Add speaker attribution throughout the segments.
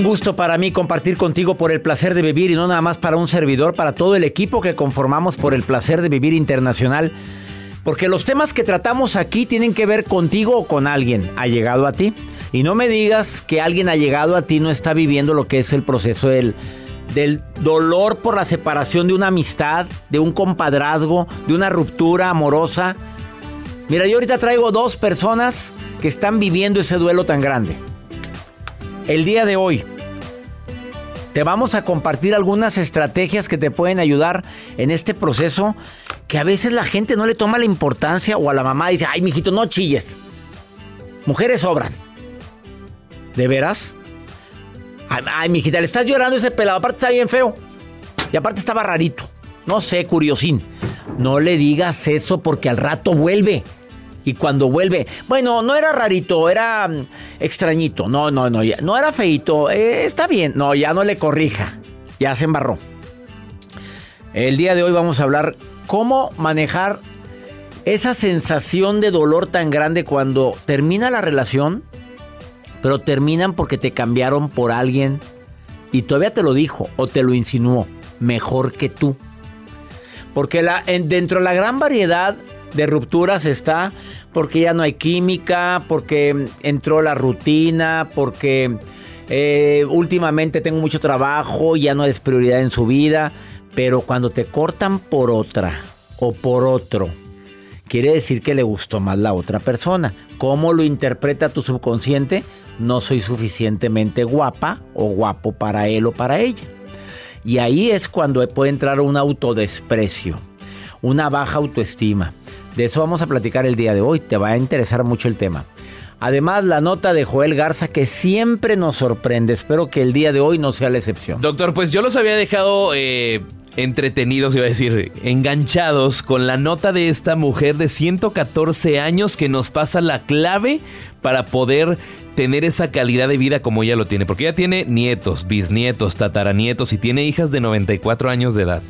Speaker 1: Un gusto para mí compartir contigo por el placer de vivir y no nada más para un servidor, para todo el equipo que conformamos por el placer de vivir internacional. Porque los temas que tratamos aquí tienen que ver contigo o con alguien. Ha llegado a ti. Y no me digas que alguien ha llegado a ti no está viviendo lo que es el proceso del, del dolor por la separación de una amistad, de un compadrazgo, de una ruptura amorosa. Mira, yo ahorita traigo dos personas que están viviendo ese duelo tan grande. El día de hoy te vamos a compartir algunas estrategias que te pueden ayudar en este proceso que a veces la gente no le toma la importancia o a la mamá dice, ay, mijito, no chilles. Mujeres sobran. ¿De veras? Ay, mijita, le estás llorando ese pelado, aparte está bien feo. Y aparte estaba rarito. No sé, curiosín. No le digas eso porque al rato vuelve. Y cuando vuelve, bueno, no era rarito, era mm, extrañito. No, no, no, no era feito. eh, está bien. No, ya no le corrija. Ya se embarró. El día de hoy vamos a hablar cómo manejar esa sensación de dolor tan grande cuando termina la relación, pero terminan porque te cambiaron por alguien y todavía te lo dijo o te lo insinuó mejor que tú. Porque dentro de la gran variedad de rupturas está porque ya no hay química, porque entró la rutina, porque eh, últimamente tengo mucho trabajo, ya no es prioridad en su vida. Pero cuando te cortan por otra o por otro, quiere decir que le gustó más la otra persona. ¿Cómo lo interpreta tu subconsciente? No soy suficientemente guapa o guapo para él o para ella. Y ahí es cuando puede entrar un autodesprecio, una baja autoestima. De eso vamos a platicar el día de hoy. Te va a interesar mucho el tema. Además, la nota de Joel Garza que siempre nos sorprende. Espero que el día de hoy no sea la excepción.
Speaker 2: Doctor, pues yo los había dejado eh, entretenidos, iba a decir, enganchados con la nota de esta mujer de 114 años que nos pasa la clave para poder tener esa calidad de vida como ella lo tiene. Porque ella tiene nietos, bisnietos, tataranietos y tiene hijas de 94 años de edad.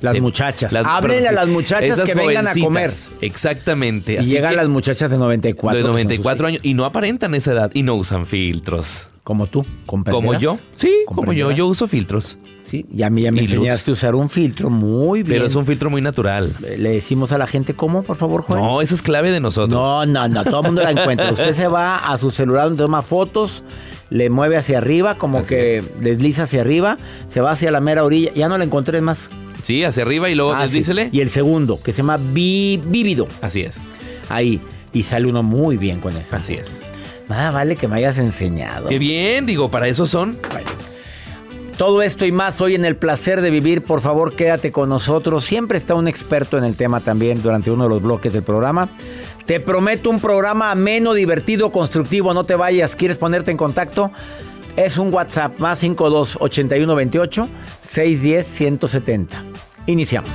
Speaker 1: Las
Speaker 2: Sí,
Speaker 1: muchachas.
Speaker 2: las-
Speaker 1: Háblenle a las muchachas que vengan a comer.
Speaker 2: Exactamente.
Speaker 1: Y llegan las muchachas de 94.
Speaker 2: de
Speaker 1: que son sus
Speaker 2: 94 años y no aparentan esa edad y no usan filtros.
Speaker 1: Como tú,
Speaker 2: Como
Speaker 1: ¿comprenderás?
Speaker 2: yo. Sí, como yo. Yo uso filtros.
Speaker 1: Sí, y a mí ya me
Speaker 2: Y luz.
Speaker 1: enseñaste a usar un filtro muy bien.
Speaker 2: Pero es un filtro muy natural.
Speaker 1: Le decimos a la gente cómo, por favor, Joel.
Speaker 2: No, esa es clave de nosotros.
Speaker 1: No, no, no, todo el mundo la encuentra. Usted se va a su celular donde toma fotos, le mueve hacia arriba, como
Speaker 2: Así
Speaker 1: que desliza hacia arriba, se va hacia la mera orilla. Ya no la encontré más.
Speaker 2: Sí, hacia arriba y luego
Speaker 1: Ah, sí.
Speaker 2: deslícele.
Speaker 1: Y el segundo, que se llama vi- vívido.
Speaker 2: Así es.
Speaker 1: Ahí. Y sale uno muy bien con esa.
Speaker 2: Así es.
Speaker 1: Nada vale que me hayas enseñado.
Speaker 2: Qué bien, digo, para eso son.
Speaker 1: Bueno. Todo esto y más hoy en el placer de vivir. Por favor, quédate con nosotros. Siempre está un experto en el tema también durante uno de los bloques del programa. Te prometo un programa ameno, divertido, constructivo. No te vayas. ¿Quieres ponerte en contacto? Es un WhatsApp más 52 81 28 610 170. Iniciamos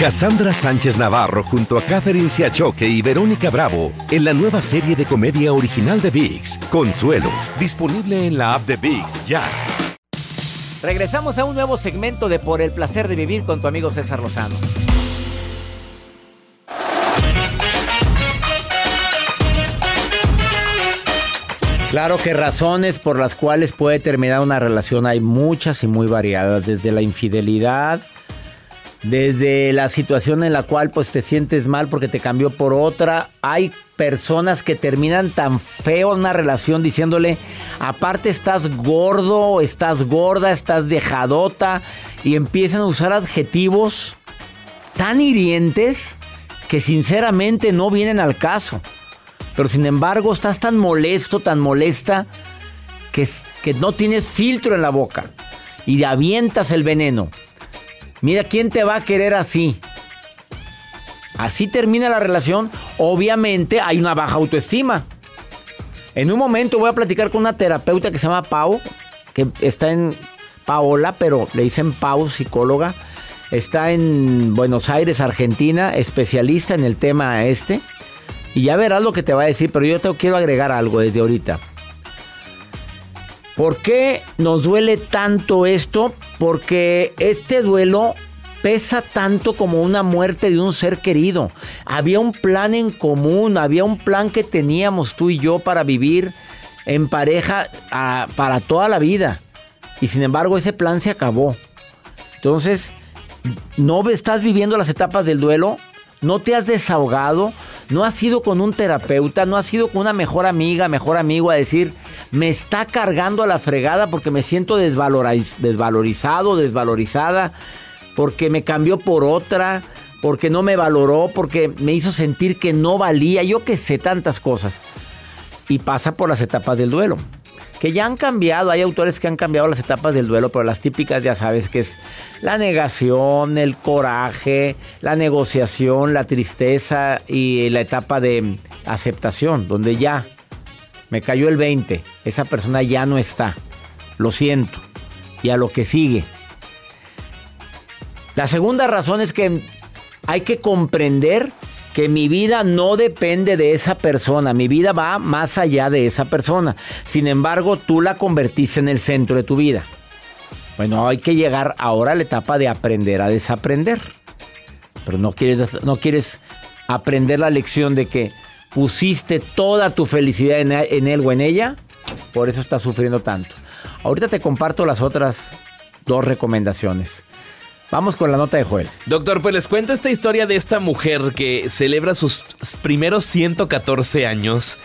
Speaker 3: Cassandra Sánchez Navarro junto a Catherine Siachoque y Verónica Bravo en la nueva serie de comedia original de VIX, Consuelo, disponible en la app de VIX ya.
Speaker 1: Regresamos a un nuevo segmento de Por el placer de vivir con tu amigo César Lozano. Claro que razones por las cuales puede terminar una relación hay muchas y muy variadas, desde la infidelidad, desde la situación en la cual pues te sientes mal porque te cambió por otra. Hay personas que terminan tan feo una relación diciéndole, aparte estás gordo, estás gorda, estás dejadota y empiezan a usar adjetivos tan hirientes que sinceramente no vienen al caso. Pero sin embargo estás tan molesto, tan molesta que, que no tienes filtro en la boca y avientas el veneno. Mira, ¿quién te va a querer así? Así termina la relación. Obviamente hay una baja autoestima. En un momento voy a platicar con una terapeuta que se llama Pau, que está en Paola, pero le dicen Pau, psicóloga. Está en Buenos Aires, Argentina, especialista en el tema este. Y ya verás lo que te va a decir, pero yo te quiero agregar algo desde ahorita. ¿Por qué nos duele tanto esto? Porque este duelo pesa tanto como una muerte de un ser querido. Había un plan en común, había un plan que teníamos tú y yo para vivir en pareja a, para toda la vida. Y sin embargo ese plan se acabó. Entonces, no estás viviendo las etapas del duelo, no te has desahogado, no has ido con un terapeuta, no has ido con una mejor amiga, mejor amigo a decir, me está cargando a la fregada porque me siento desvalorizado, desvalorizada, porque me cambió por otra, porque no me valoró, porque me hizo sentir que no valía, yo que sé tantas cosas. Y pasa por las etapas del duelo que ya han cambiado. Hay autores que han cambiado las etapas del duelo, pero las típicas ya sabes que es la negación, el coraje, la negociación, la tristeza y la etapa de aceptación, donde ya me cayó el 20, esa persona ya no está. Lo siento. Y a lo que sigue. La segunda razón es que hay que comprender que mi vida no depende de esa persona, mi vida va más allá de esa persona. Sin embargo, tú la convertiste en el centro de tu vida. Bueno, hay que llegar ahora a la etapa de aprender a desaprender. Pero no quieres, no quieres aprender la lección de que pusiste toda tu felicidad en, en él o en ella, por eso estás sufriendo tanto. Ahorita te comparto las otras dos recomendaciones. Vamos con la nota de Joel.
Speaker 2: Doctor, pues les cuento esta historia de esta mujer que celebra sus primeros 114 años.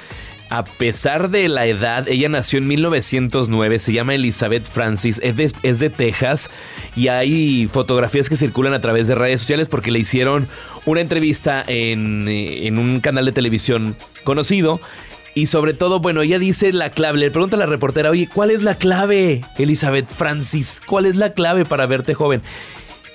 Speaker 2: A pesar de la edad, ella nació en 1909, se llama Elizabeth Francis, es de, Texas y hay fotografías que circulan a través de redes sociales porque le hicieron una entrevista en, en un canal de televisión conocido y sobre todo, bueno, ella dice la clave, le pregunta a la reportera, oye, ¿cuál es la clave, Elizabeth Francis? ¿Cuál es la clave para verte joven?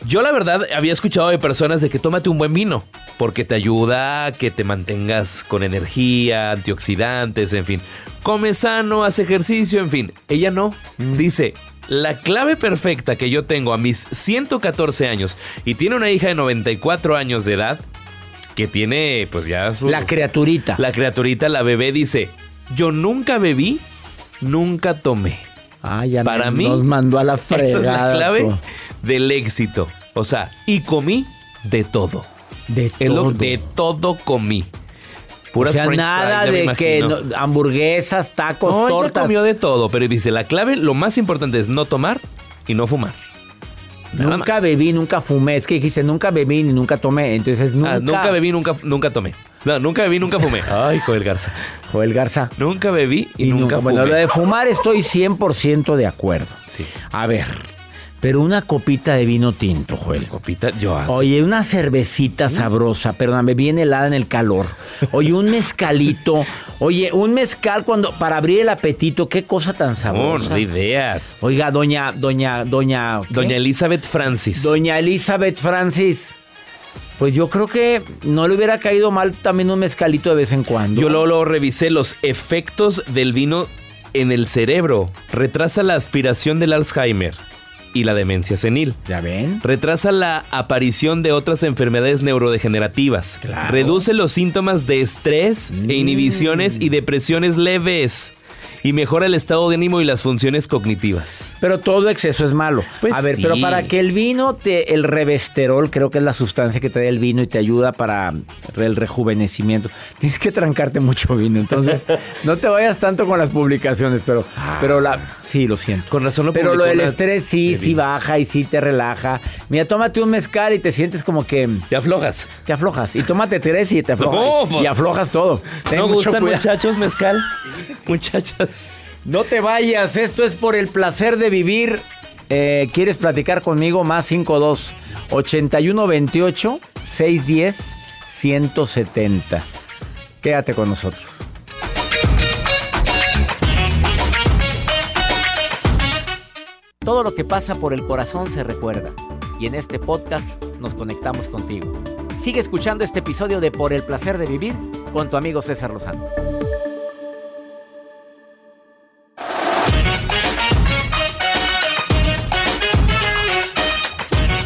Speaker 2: Yo la verdad había escuchado de personas de que tómate un buen vino, porque te ayuda a que te mantengas con energía, antioxidantes, en fin. Come sano, haz ejercicio, en fin. Ella no. Mm. Dice, la clave perfecta que yo tengo a mis 114 años y tiene una hija de 94 años de edad, que tiene pues ya su...
Speaker 1: La criaturita.
Speaker 2: La criaturita, la bebé dice, yo nunca bebí, nunca tomé.
Speaker 1: Ah, ya Para mí, nos mandó a la fregada. Esta es la clave
Speaker 2: del éxito. O sea, y comí de todo.
Speaker 1: De todo.
Speaker 2: de todo comí. Puras
Speaker 1: o sea, nada
Speaker 2: fries,
Speaker 1: de que no- hamburguesas, tacos,
Speaker 2: No,
Speaker 1: tortas.
Speaker 2: comió de todo, pero dice, la clave, lo más importante es no tomar y no fumar. Nada
Speaker 1: Nunca
Speaker 2: más.
Speaker 1: bebí, nunca fumé. Es que dijiste nunca bebí ni nunca tomé. Entonces nunca.
Speaker 2: Ah, nunca bebí, nunca, nunca tomé. No, nunca bebí, nunca fumé. Ay, Joel Garza.
Speaker 1: Joel Garza.
Speaker 2: Nunca bebí y,
Speaker 1: Y
Speaker 2: nunca,
Speaker 1: nunca.
Speaker 2: fumé.
Speaker 1: Bueno, lo de fumar estoy 100% de acuerdo.
Speaker 2: Sí.
Speaker 1: A ver, pero una copita de vino tinto, Joel.
Speaker 2: Copita, yo así.
Speaker 1: Oye, una cervecita sabrosa, perdóname, bien helada en el calor. Oye, un mezcalito. Oye, un mezcal cuando para abrir el apetito, qué cosa tan sabrosa.
Speaker 2: no de ideas.
Speaker 1: Oiga, doña, doña, doña, ¿qué?
Speaker 2: Doña Elizabeth Francis.
Speaker 1: Doña Elizabeth Francis. Pues yo creo que no le hubiera caído mal también un mezcalito de vez en cuando.
Speaker 2: Yo luego, luego revisé los efectos del vino en el cerebro. Retrasa la aspiración del Alzheimer y la demencia senil.
Speaker 1: ¿Ya ven?
Speaker 2: Retrasa la aparición de otras enfermedades neurodegenerativas.
Speaker 1: Claro.
Speaker 2: Reduce los síntomas de estrés e inhibiciones y depresiones leves. Y mejora el estado de ánimo y las funciones cognitivas.
Speaker 1: Pero todo exceso es malo.
Speaker 2: Pues
Speaker 1: a ver,
Speaker 2: sí.
Speaker 1: pero para que el vino, te, el revesterol, creo que es la sustancia que trae el vino y te ayuda para el rejuvenecimiento. Tienes que trancarte mucho vino. Entonces, no te vayas tanto con las publicaciones, pero, pero la, sí, lo siento.
Speaker 2: Con razón lo
Speaker 1: Pero lo del estrés sí,
Speaker 2: de
Speaker 1: sí
Speaker 2: vino.
Speaker 1: baja y sí te relaja. Mira, tómate un mezcal y te sientes como que
Speaker 2: Te aflojas.
Speaker 1: te aflojas. Y tómate tres y te aflojas.
Speaker 2: No,
Speaker 1: y
Speaker 2: pues.
Speaker 1: aflojas todo. Ten
Speaker 2: ¿No
Speaker 1: mucho
Speaker 2: gustan
Speaker 1: cuidado.
Speaker 2: muchachos mezcal? Muchachas.
Speaker 1: No te vayas, esto es por el placer de vivir. Eh, ¿Quieres platicar conmigo? Más 52 81 28 610 170. Quédate con nosotros. Todo lo que pasa por el corazón se recuerda. Y en este podcast nos conectamos contigo. Sigue escuchando este episodio de Por el placer de vivir con tu amigo César Lozano.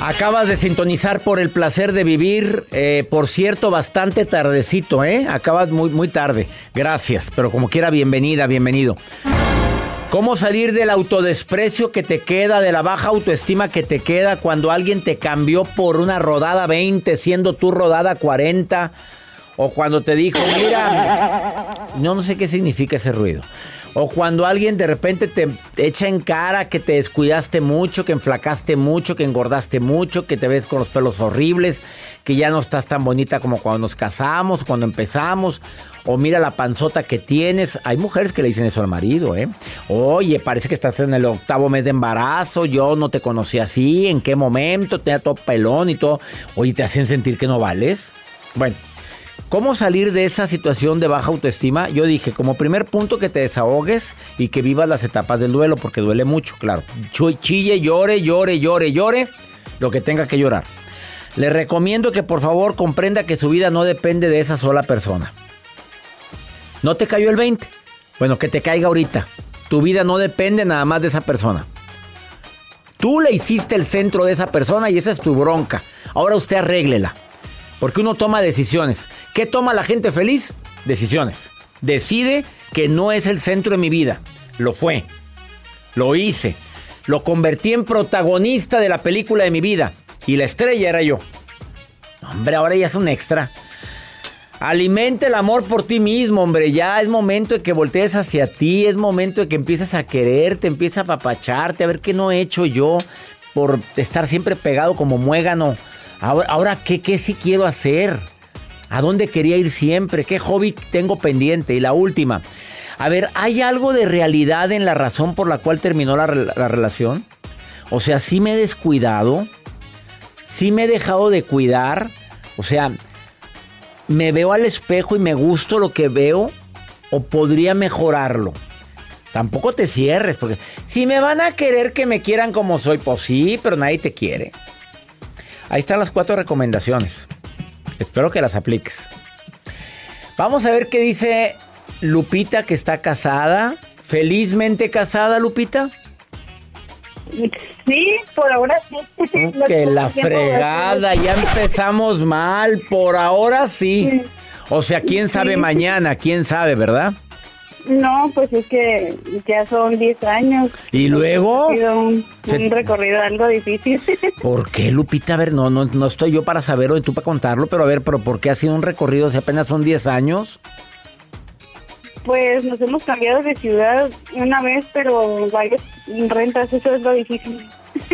Speaker 1: Acabas de sintonizar por el placer de vivir. eh, por cierto, bastante tardecito, ¿eh? Acabas muy, muy tarde. Gracias, pero como quiera, bienvenida, bienvenido. ¿Cómo salir del autodesprecio que te queda, de la baja autoestima que te queda cuando alguien te cambió por una rodada 20, siendo tú rodada 40? O cuando te dijo, mira, no, no sé qué significa ese ruido. O cuando alguien de repente te echa en cara que te descuidaste mucho, que enflacaste mucho, que engordaste mucho, que te ves con los pelos horribles, que ya no estás tan bonita como cuando nos casamos, cuando empezamos. O mira la panzota que tienes. Hay mujeres que le dicen eso al marido, ¿eh? Oye, parece que estás en el octavo mes de embarazo. Yo no te conocí así. ¿En qué momento? Tenía todo pelón y todo. Oye, ¿te hacen sentir que no vales? Bueno. ¿Cómo salir de esa situación de baja autoestima? Yo dije, como primer punto que te desahogues y que vivas las etapas del duelo, porque duele mucho, claro. Chille, llore, llore, llore, llore, lo que tenga que llorar. Le recomiendo que por favor comprenda que su vida no depende de esa sola persona. ¿No te cayó el 20? Bueno, que te caiga ahorita. Tu vida no depende nada más de esa persona. Tú le hiciste el centro de esa persona y esa es tu bronca. Ahora usted arréglela. Porque uno toma decisiones. ¿Qué toma la gente feliz? Decisiones. Decide que no es el centro de mi vida. Lo fue. Lo hice. Lo convertí en protagonista de la película de mi vida. Y la estrella era yo. Hombre, ahora ya es un extra. Alimenta el amor por ti mismo, hombre. Ya es momento de que voltees hacia ti. Es momento de que empieces a quererte, empieces a apapacharte, a ver qué no he hecho yo por estar siempre pegado como muégano. Ahora, ¿qué, ¿qué sí quiero hacer? ¿A dónde quería ir siempre? ¿Qué hobby tengo pendiente? Y la última. A ver, ¿hay algo de realidad en la razón por la cual terminó la relación? O sea, sí me he descuidado. Sí me he dejado de cuidar. O sea, me veo al espejo y me gusto lo que veo. O podría mejorarlo. Tampoco te cierres, porque si me van a querer que me quieran como soy, pues sí, pero nadie te quiere. Ahí están las cuatro recomendaciones. Espero que las apliques. Vamos a ver qué dice Lupita que está casada. Felizmente casada, Lupita.
Speaker 4: Sí, por ahora sí. No
Speaker 1: Que la fregada, ya empezamos mal. Por ahora sí. O sea, quién sabe mañana, quién sabe, ¿verdad?
Speaker 4: No, pues es que ya son 10 años.
Speaker 1: ¿Y luego?
Speaker 4: Ha sido un,
Speaker 1: Se-
Speaker 4: un recorrido algo difícil.
Speaker 1: ¿Por qué, Lupita? A ver, no, no, no estoy yo para saberlo y tú para contarlo, pero a ver, pero ¿por qué ha sido un recorrido si apenas son 10 años?
Speaker 4: Pues nos hemos cambiado de ciudad una vez, pero varias rentas, eso es lo difícil.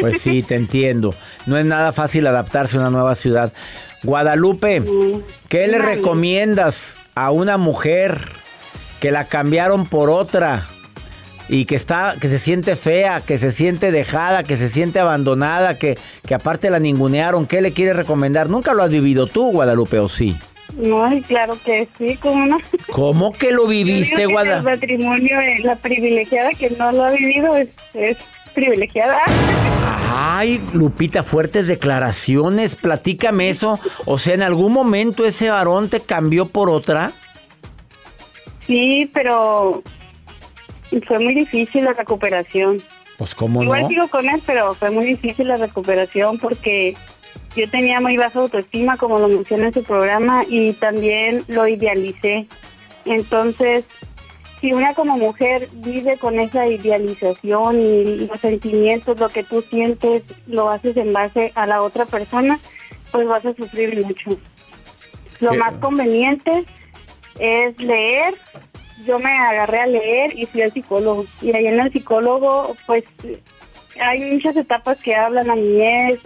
Speaker 1: Pues sí, te entiendo. No es nada fácil adaptarse a una nueva ciudad. Guadalupe, ¿qué le recomiendas a una mujer que la cambiaron por otra y que está, que se siente fea, que se siente dejada, que se siente abandonada, que, que aparte la ningunearon? ¿Qué le quieres recomendar? Nunca lo has vivido tú, Guadalupe, ¿o sí?
Speaker 4: No, claro que sí, como no.
Speaker 1: ¿Cómo que lo viviste,
Speaker 4: que El
Speaker 1: Guadalupe?
Speaker 4: matrimonio, eh, la privilegiada que no lo ha vivido es, es privilegiada.
Speaker 1: Ay, Lupita, fuertes declaraciones. Platícame eso. O sea, ¿en algún momento ese varón te cambió por otra?
Speaker 4: Sí, pero fue muy difícil la recuperación.
Speaker 1: Pues cómo
Speaker 4: Igual
Speaker 1: no.
Speaker 4: sigo con él, pero fue muy difícil la recuperación porque yo tenía muy baja autoestima, como lo menciona en su programa, y también lo idealicé. Entonces, si una como mujer vive con esa idealización y los sentimientos, lo que tú sientes, lo haces en base a la otra persona, pues vas a sufrir mucho. Lo
Speaker 1: ¿Qué?
Speaker 4: más conveniente es leer. Yo me agarré a leer y fui al psicólogo. Y ahí en el psicólogo, pues hay muchas etapas que hablan la niñez,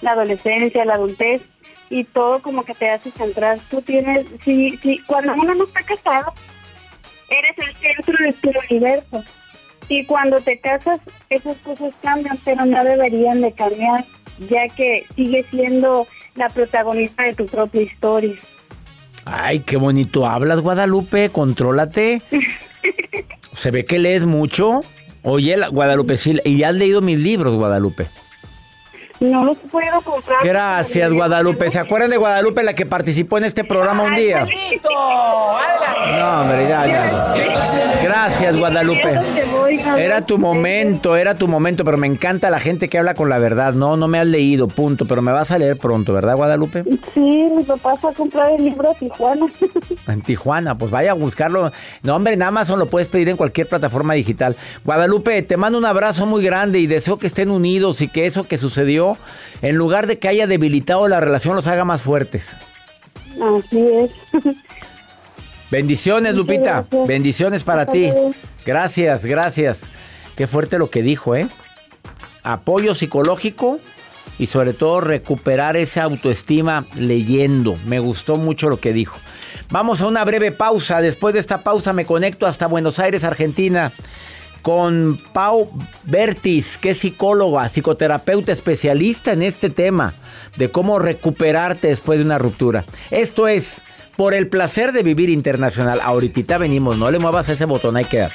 Speaker 4: la adolescencia, la adultez y todo como que te hace centrar. Tú tienes, si, si cuando uno no está casado, eres el centro de tu universo. Y cuando te casas, esas cosas cambian, pero no deberían de cambiar, ya que sigues siendo la protagonista de tu propia historia.
Speaker 1: Ay, qué bonito hablas, Guadalupe. Contrólate. Se ve que lees mucho. Oye, Guadalupe, sí, y has leído mis libros, Guadalupe.
Speaker 4: No los puedo comprar.
Speaker 1: Gracias, Guadalupe. ¿Se acuerdan de Guadalupe, la que participó en este programa un día? No, hombre, ya, ya. Gracias, Guadalupe. Era tu momento, era tu momento, pero me encanta la gente que habla con la verdad. No, no me has leído, punto, pero me vas a leer pronto, ¿verdad, Guadalupe?
Speaker 4: Sí, mi papá fue a comprar el libro a Tijuana.
Speaker 1: En Tijuana, pues vaya a buscarlo. No, hombre, en Amazon lo puedes pedir en cualquier plataforma digital. Guadalupe, te mando un abrazo muy grande y deseo que estén unidos y que eso que sucedió, en lugar de que haya debilitado la relación, los haga más fuertes.
Speaker 4: Así es.
Speaker 1: Bendiciones, Lupita.
Speaker 4: gracias.
Speaker 1: Bendiciones para
Speaker 4: Hasta
Speaker 1: ti. Gracias, gracias. Qué fuerte lo que dijo, ¿eh? Apoyo psicológico y sobre todo recuperar esa autoestima leyendo. Me gustó mucho lo que dijo. Vamos a una breve pausa. Después de esta pausa me conecto hasta Buenos Aires, Argentina, con Pau Bertis, que es psicóloga, psicoterapeuta especialista en este tema de cómo recuperarte después de una ruptura. Esto es por el placer de vivir internacional. Ahorita venimos, no le muevas ese botón, ahí quédate.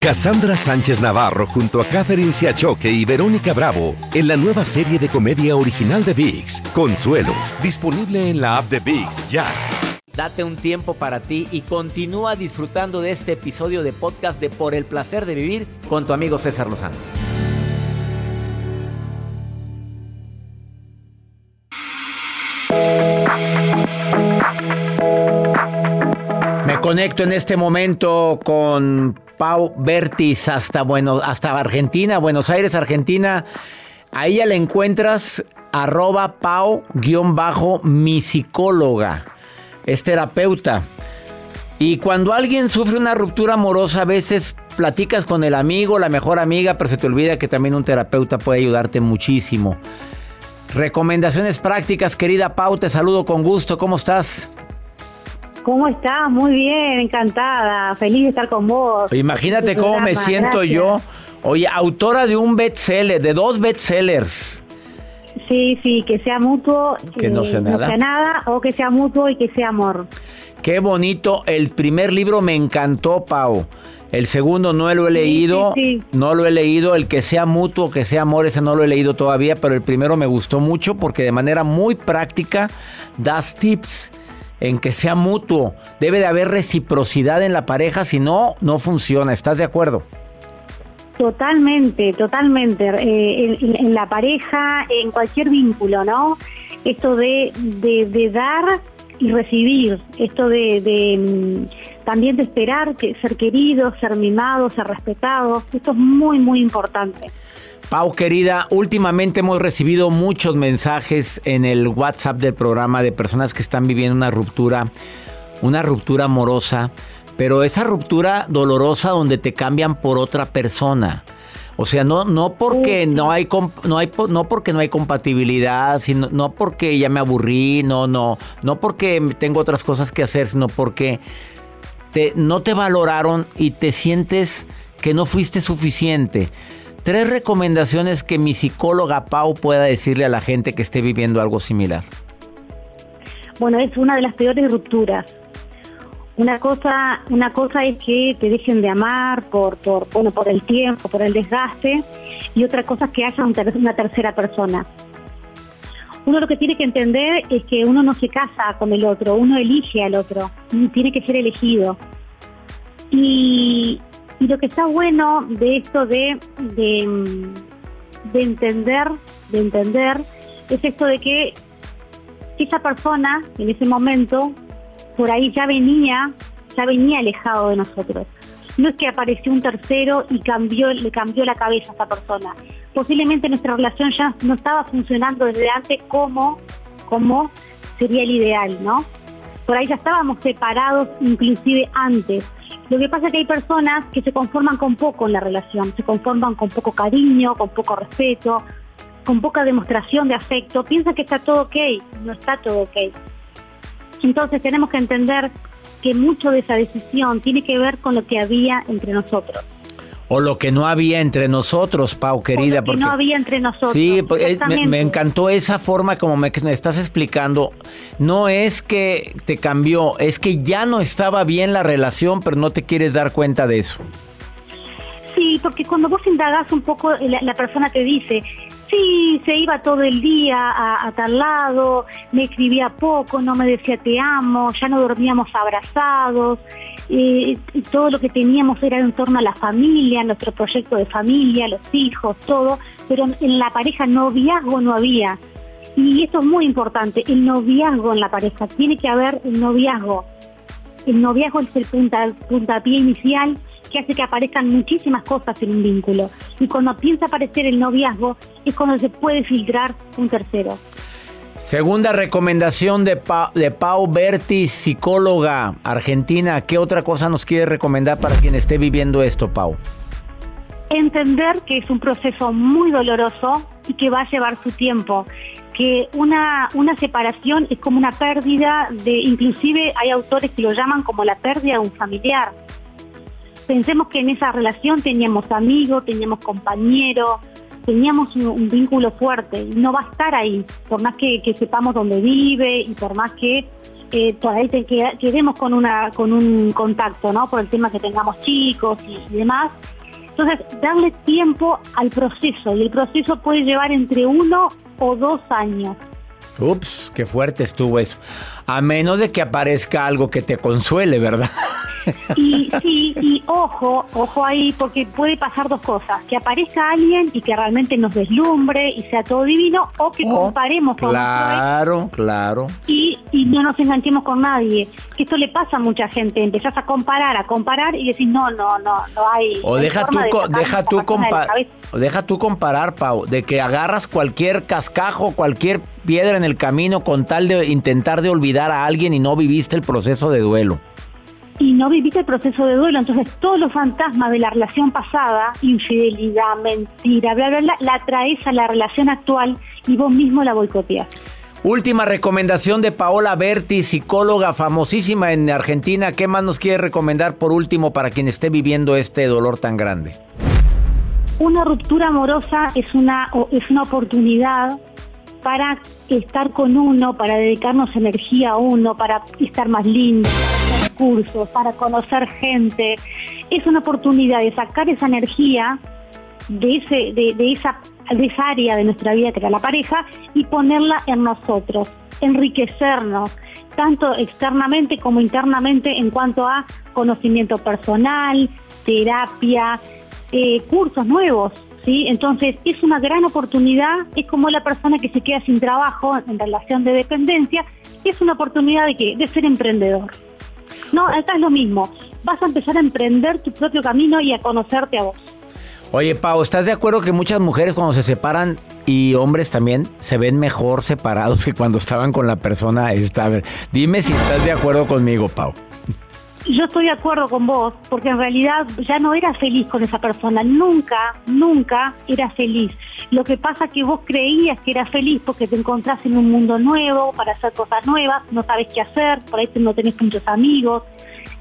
Speaker 3: Cassandra Sánchez Navarro junto a Catherine Siachoque y Verónica Bravo en la nueva serie de comedia original de VIX, Consuelo, disponible en la app de VIX ya.
Speaker 1: Date un tiempo para ti y continúa disfrutando de este episodio de podcast de Por el placer de vivir con tu amigo César Lozano. Me conecto en este momento con Pau Bertis hasta, bueno, hasta Argentina, Buenos Aires, Argentina. A ella le encuentras arroba Pau-mi psicóloga. Es terapeuta. Y cuando alguien sufre una ruptura amorosa, a veces platicas con el amigo, la mejor amiga, pero se te olvida que también un terapeuta puede ayudarte muchísimo. Recomendaciones prácticas, querida Pau, te saludo con gusto. ¿Cómo estás?
Speaker 5: ¿Cómo estás? Muy bien, encantada, feliz de estar con vos.
Speaker 1: Imagínate cómo me siento
Speaker 5: gracias.
Speaker 1: yo. Oye, autora de un bestseller, de dos bestsellers.
Speaker 5: Sí, sí, que sea mutuo.
Speaker 1: Que no sea nada.
Speaker 5: No sea nada, o que sea mutuo y que sea amor.
Speaker 1: Qué bonito. El primer libro me encantó, Pau. El segundo no lo he leído,
Speaker 5: sí,
Speaker 1: no lo he leído. El que sea mutuo, que sea amor, ese no lo he leído todavía, pero el primero me gustó mucho porque de manera muy práctica das tips en que sea mutuo. Debe de haber reciprocidad en la pareja, si no, no funciona. ¿Estás de acuerdo?
Speaker 5: Totalmente, totalmente. Eh, en, la pareja, en cualquier vínculo, ¿no? Esto de, de, de dar y recibir, esto de, de, mm, también de esperar que ser querido, ser mimado, ser respetado, esto es muy, muy importante.
Speaker 1: Pau, querida, últimamente hemos recibido muchos mensajes en el WhatsApp del programa de personas que están viviendo una ruptura, una ruptura amorosa, pero esa ruptura dolorosa donde te cambian por otra persona. O sea, no, no porque no hay, no hay, no porque no hay compatibilidad, sino, no porque ya me aburrí, no, no, no porque tengo otras cosas que hacer, sino porque te, no te valoraron y te sientes que no fuiste suficiente. Tres recomendaciones que mi psicóloga Pau pueda decirle a la gente que esté viviendo algo similar.
Speaker 5: Bueno, es una de las peores rupturas. Una cosa, una cosa es que te dejen de amar por, por, bueno, por el tiempo, por el desgaste, y otra cosa es que haya una tercera persona. Uno lo que tiene que entender es que uno no se casa con el otro, uno elige al otro, tiene que ser elegido. Y, y lo que está bueno de esto de, de, de entender, de entender, es esto de que esa persona en ese momento por ahí ya venía, ya venía alejado de nosotros. No es que apareció un tercero y cambió, le cambió la cabeza a esa persona. Posiblemente nuestra relación ya no estaba funcionando desde antes como, como sería el ideal, ¿no? Por ahí ya estábamos separados inclusive antes. Lo que pasa es que hay personas que se conforman con poco en la relación, se conforman con poco cariño, con poco respeto, con poca demostración de afecto, piensan que está todo ok, no está todo ok. Entonces tenemos que entender que mucho de esa decisión tiene que ver con lo que había entre nosotros.
Speaker 1: O lo que no había entre nosotros, Pau, querida.
Speaker 5: Lo que
Speaker 1: porque
Speaker 5: no había entre nosotros.
Speaker 1: Sí, pues, eh, me, encantó esa forma como me, me estás explicando. No es que te cambió, es que ya no estaba bien la relación, pero no te quieres dar cuenta de eso.
Speaker 5: Sí, porque cuando vos indagas un poco, la, la persona te dice, sí, se iba todo el día a, a tal lado, me escribía poco, no me decía te amo, ya no dormíamos abrazados, eh, todo lo que teníamos era en torno a la familia, nuestro proyecto de familia, los hijos, todo, pero en la pareja noviazgo no había. Y esto es muy importante, el noviazgo en la pareja, tiene que haber el noviazgo. El noviazgo es el punta, puntapié inicial que hace que aparezcan muchísimas cosas en un vínculo. Y cuando piensa aparecer el noviazgo es cuando se puede filtrar un tercero.
Speaker 1: Segunda recomendación de, Pa- de Pau Berti, psicóloga argentina. ¿Qué otra cosa nos quiere recomendar para quien esté viviendo esto, Pau?
Speaker 5: Entender que es un proceso muy doloroso y que va a llevar su tiempo. Que una, una separación es como una pérdida de, inclusive hay autores que lo llaman como la pérdida de un familiar. Pensemos que en esa relación teníamos amigos, teníamos compañeros, teníamos un, vínculo fuerte y no va a estar ahí, por más que, sepamos dónde vive y por más que eh, por ahí quedemos con, una, con un contacto, ¿no? Por el tema que tengamos chicos y demás. Entonces, darle tiempo al proceso y el proceso puede llevar entre uno o dos años.
Speaker 1: Ups, qué fuerte estuvo eso. A menos de que aparezca algo que te consuele, ¿verdad?
Speaker 5: Y sí, y ojo, ojo ahí, porque puede pasar dos cosas, que aparezca alguien y que realmente nos deslumbre y sea todo divino, o que
Speaker 1: Oh,
Speaker 5: comparemos con
Speaker 1: Claro, claro.
Speaker 5: y, y no nos enganchemos con nadie. Que esto le pasa a mucha gente, empezás a comparar, a comparar y decís, no, no, no, no hay...
Speaker 1: O
Speaker 5: no hay
Speaker 1: deja tú,
Speaker 5: de
Speaker 1: co- deja tú
Speaker 5: de
Speaker 1: o deja tú comparar, Pau, de que agarras cualquier cascajo, cualquier piedra en el camino con tal de intentar de olvidar a alguien y no viviste el proceso de duelo.
Speaker 5: y no viviste el proceso de duelo. Entonces, todos los fantasmas de la relación pasada, infidelidad, mentira, bla, bla, bla, la traes a la relación actual y vos mismo la boicoteás.
Speaker 1: Última recomendación de Paola Berti, psicóloga famosísima en Argentina. ¿Qué más nos quiere recomendar por último para quien esté viviendo este dolor tan grande?
Speaker 5: Una ruptura amorosa es una, es una oportunidad para estar con uno, para dedicarnos energía a uno, para estar más lindo, para hacer cursos, para conocer gente. Es una oportunidad de sacar esa energía de, ese, de, de esa, de esa área de nuestra vida que era la pareja y ponerla en nosotros, enriquecernos, tanto externamente como internamente en cuanto a conocimiento personal, terapia, eh, cursos nuevos. ¿Sí? Entonces es una gran oportunidad, es como la persona que se queda sin trabajo en relación de dependencia, es una oportunidad de, que, de ser emprendedor. No, acá es lo mismo, vas a empezar a emprender tu propio camino y a conocerte a vos.
Speaker 1: Oye, Pau, ¿estás de acuerdo que muchas mujeres cuando se separan y hombres también se ven mejor separados que cuando estaban con la persona esta? A ver, dime si estás de acuerdo conmigo, Pau.
Speaker 5: Yo estoy de acuerdo con vos, porque en realidad ya no era feliz con esa persona, nunca, nunca era feliz. Lo que pasa es que vos creías que era feliz porque te encontrás en un mundo nuevo, para hacer cosas nuevas, no sabes qué hacer, por ahí no tenés muchos amigos,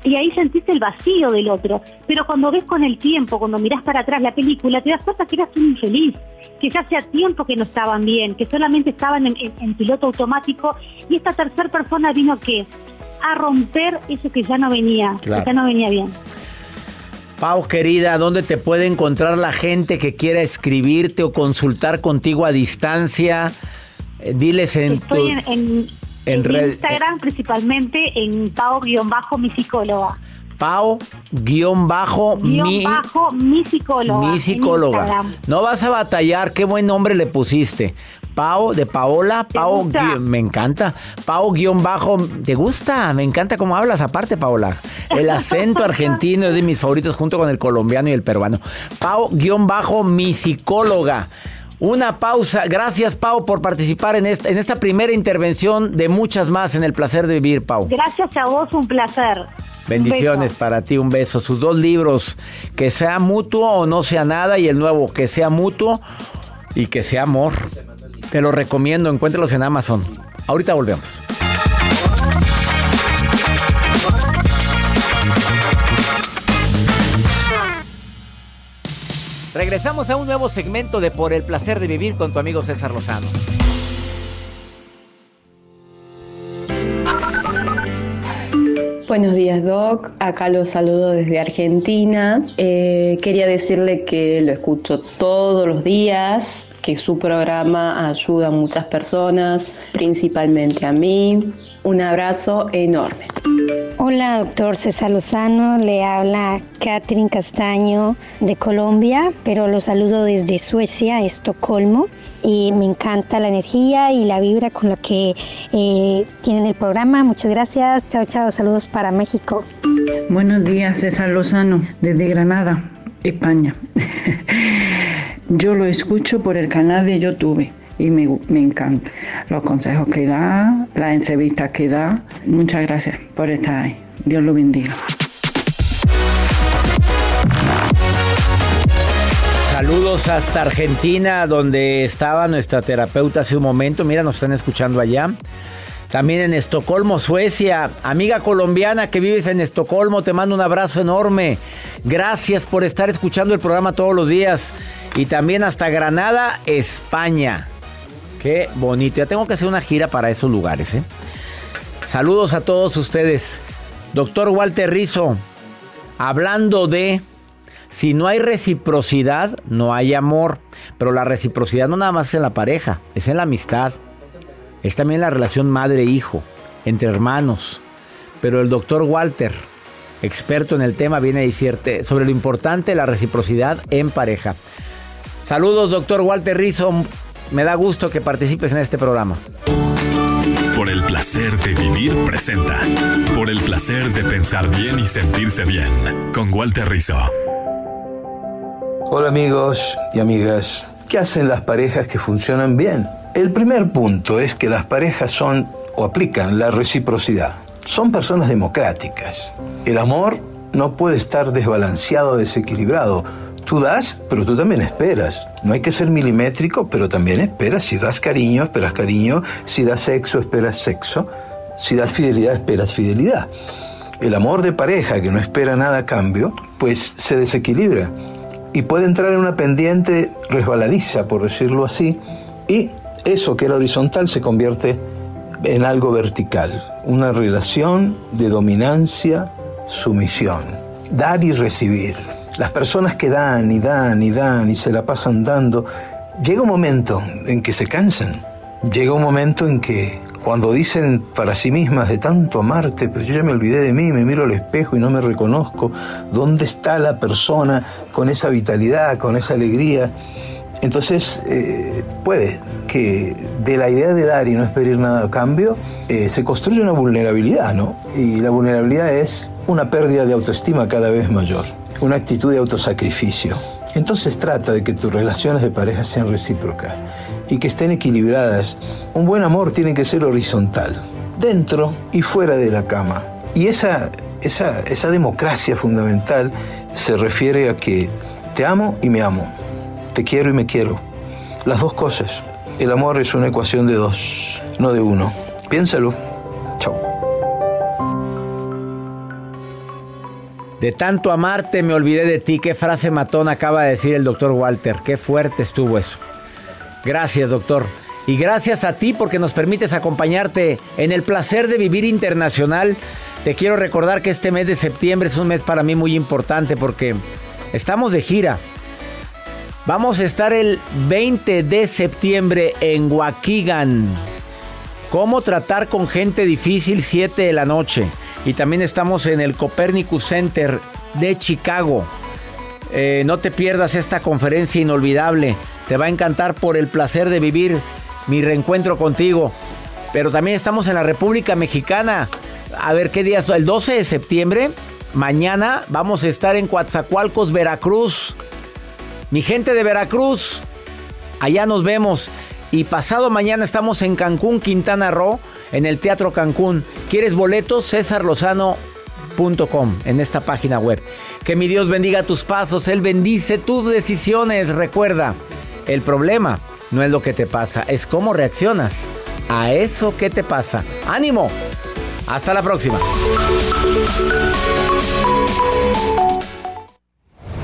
Speaker 5: y ahí sentiste el vacío del otro. Pero cuando ves con el tiempo, cuando mirás para atrás la película, te das cuenta que eras un infeliz, que ya hacía tiempo que no estaban bien, que solamente estaban en, en- piloto automático, y esta tercera persona vino ¿qué? A romper eso que ya no venía,
Speaker 1: Claro.
Speaker 5: que ya no venía bien.
Speaker 1: Pau, querida, ¿dónde te puede encontrar la gente que quiera escribirte o consultar contigo a distancia? Eh, diles en tu...
Speaker 5: Estoy en, en-
Speaker 1: en
Speaker 5: en Instagram principalmente en Pau-mi psicóloga.
Speaker 1: Pau, guion bajo,
Speaker 5: Guión
Speaker 1: mi,
Speaker 5: bajo mi psicóloga.
Speaker 1: mi psicóloga. No vas a batallar, qué buen nombre le pusiste. Pau de Paola, Pau, guión- me encanta. Pau guion bajo, ¿te gusta? Me encanta cómo hablas aparte, Paola. El acento argentino es de mis favoritos junto con el colombiano y el peruano. Pau guion bajo, mi psicóloga. Una pausa. Gracias, Pau, por participar en esta, en esta primera intervención de muchas más en el placer de vivir, Pau.
Speaker 5: Gracias a vos, un placer.
Speaker 1: Bendiciones
Speaker 5: beso.
Speaker 1: para ti, un beso. Sus dos libros, que sea mutuo o no sea nada, y el nuevo, que sea mutuo y que sea amor. Te lo recomiendo, encuéntralos en Amazon. Ahorita volvemos. Regresamos a un nuevo segmento de Por el placer de vivir con tu amigo César Lozano.
Speaker 6: Buenos días, Doc. Acá los saludo desde Argentina. Eh, quería decirle que lo escucho todos los días, que su programa ayuda a muchas personas, principalmente a mí. Un abrazo enorme.
Speaker 7: Hola, doctor César Lozano. Le habla Catherine Castaño de Colombia, pero lo saludo desde Suecia, Estocolmo. Y me encanta la energía y la vibra con la que eh, tienen el programa. Muchas gracias. Chao, chao. Saludos para México.
Speaker 8: Buenos días, César Lozano, desde Granada, España. Yo lo escucho por el canal de YouTube y me, me encanta. Los consejos que da, las entrevistas que da. Muchas gracias por estar ahí. Dios lo bendiga.
Speaker 1: Saludos hasta Argentina, donde estaba nuestra terapeuta hace un momento. Mira, nos están escuchando allá. También en Estocolmo, Suecia. Amiga colombiana que vives en Estocolmo, te mando un abrazo enorme. Gracias por estar escuchando el programa todos los días. Y también hasta Granada, España. Qué bonito. Ya tengo que hacer una gira para esos lugares. ¿eh? Saludos a todos ustedes. Doctor Walter Rizzo, hablando de... Si no hay reciprocidad, no hay amor. Pero la reciprocidad no nada más es en la pareja, es en la amistad. Es también la relación madre-hijo, entre hermanos. Pero el doctor Walter, experto en el tema, viene a decirte sobre lo importante de la reciprocidad en pareja. Saludos, doctor Walter Rizzo. Me da gusto que participes en este programa.
Speaker 9: Por el placer de vivir presenta. Por el placer de pensar bien y sentirse bien. Con Walter Rizzo.
Speaker 10: Hola amigos y amigas. ¿Qué hacen las parejas que funcionan bien? El primer punto es que las parejas son o aplican la reciprocidad. Son personas democráticas. El amor no puede estar desbalanceado, desequilibrado. Tú das, pero tú también esperas. No hay que ser milimétrico, pero también esperas. Si das cariño, esperas cariño. Si das sexo, esperas sexo. Si das fidelidad, esperas fidelidad. El amor de pareja que no espera nada a cambio, pues se desequilibra y puede entrar en una pendiente resbaladiza, por decirlo así, y eso que era horizontal se convierte en algo vertical, una relación de dominancia, sumisión, dar y recibir. Las personas que dan y dan y dan y se la pasan dando, llega un momento en que se cansan, llega un momento en que cuando dicen para sí mismas de tanto amarte, pero yo ya me olvidé de mí, me miro al espejo y no me reconozco, ¿dónde está la persona con esa vitalidad, con esa alegría? Entonces, eh, puede que de la idea de dar y no esperar nada a cambio, eh, se construye una vulnerabilidad, ¿no? Y la vulnerabilidad es una pérdida de autoestima cada vez mayor, una actitud de autosacrificio. Entonces trata de que tus relaciones de pareja sean recíprocas y que estén equilibradas. Un buen amor tiene que ser horizontal, dentro y fuera de la cama. Y esa, esa, esa democracia fundamental se refiere a que te amo y me amo quiero y me quiero. Las dos cosas. El amor es una ecuación de dos, no de uno. Piénsalo. Chao.
Speaker 1: De tanto amarte me olvidé de ti. Qué frase matón acaba de decir el doctor Walter. Qué fuerte estuvo eso. Gracias, doctor. Y gracias a ti porque nos permites acompañarte en el placer de vivir internacional. Te quiero recordar que este mes de septiembre es un mes para mí muy importante porque estamos de gira. Vamos a estar el 20 de septiembre en Waukegan. ¿Cómo tratar con gente difícil? 7 de la noche. Y también estamos en el Copernicus Center de Chicago. Eh, no te pierdas esta conferencia inolvidable. Te va a encantar por el placer de vivir mi reencuentro contigo. Pero también estamos en la República Mexicana. A ver qué día es. El 12 de septiembre, mañana, vamos a estar en Coatzacoalcos, Veracruz. Mi gente de Veracruz, allá nos vemos. Y pasado mañana estamos en Cancún, Quintana Roo, en el Teatro Cancún. ¿Quieres boletos? CésarLozano.com en esta página web. Que mi Dios bendiga tus pasos, Él bendice tus decisiones. Recuerda, el problema no es lo que te pasa, es cómo reaccionas a eso que te pasa. ¡Ánimo! Hasta la próxima.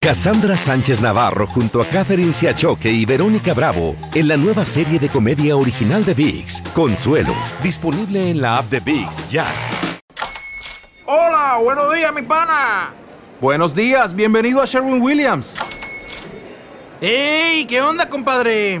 Speaker 3: Cassandra Sánchez Navarro junto a Catherine Siachoque y Verónica Bravo en la nueva serie de comedia original de VIX, Consuelo, disponible en la app de VIX ya.
Speaker 11: Hola, buenos días, mi pana. Buenos días, bienvenido a Sherwin Williams. ¡Ey! ¿Qué onda, compadre?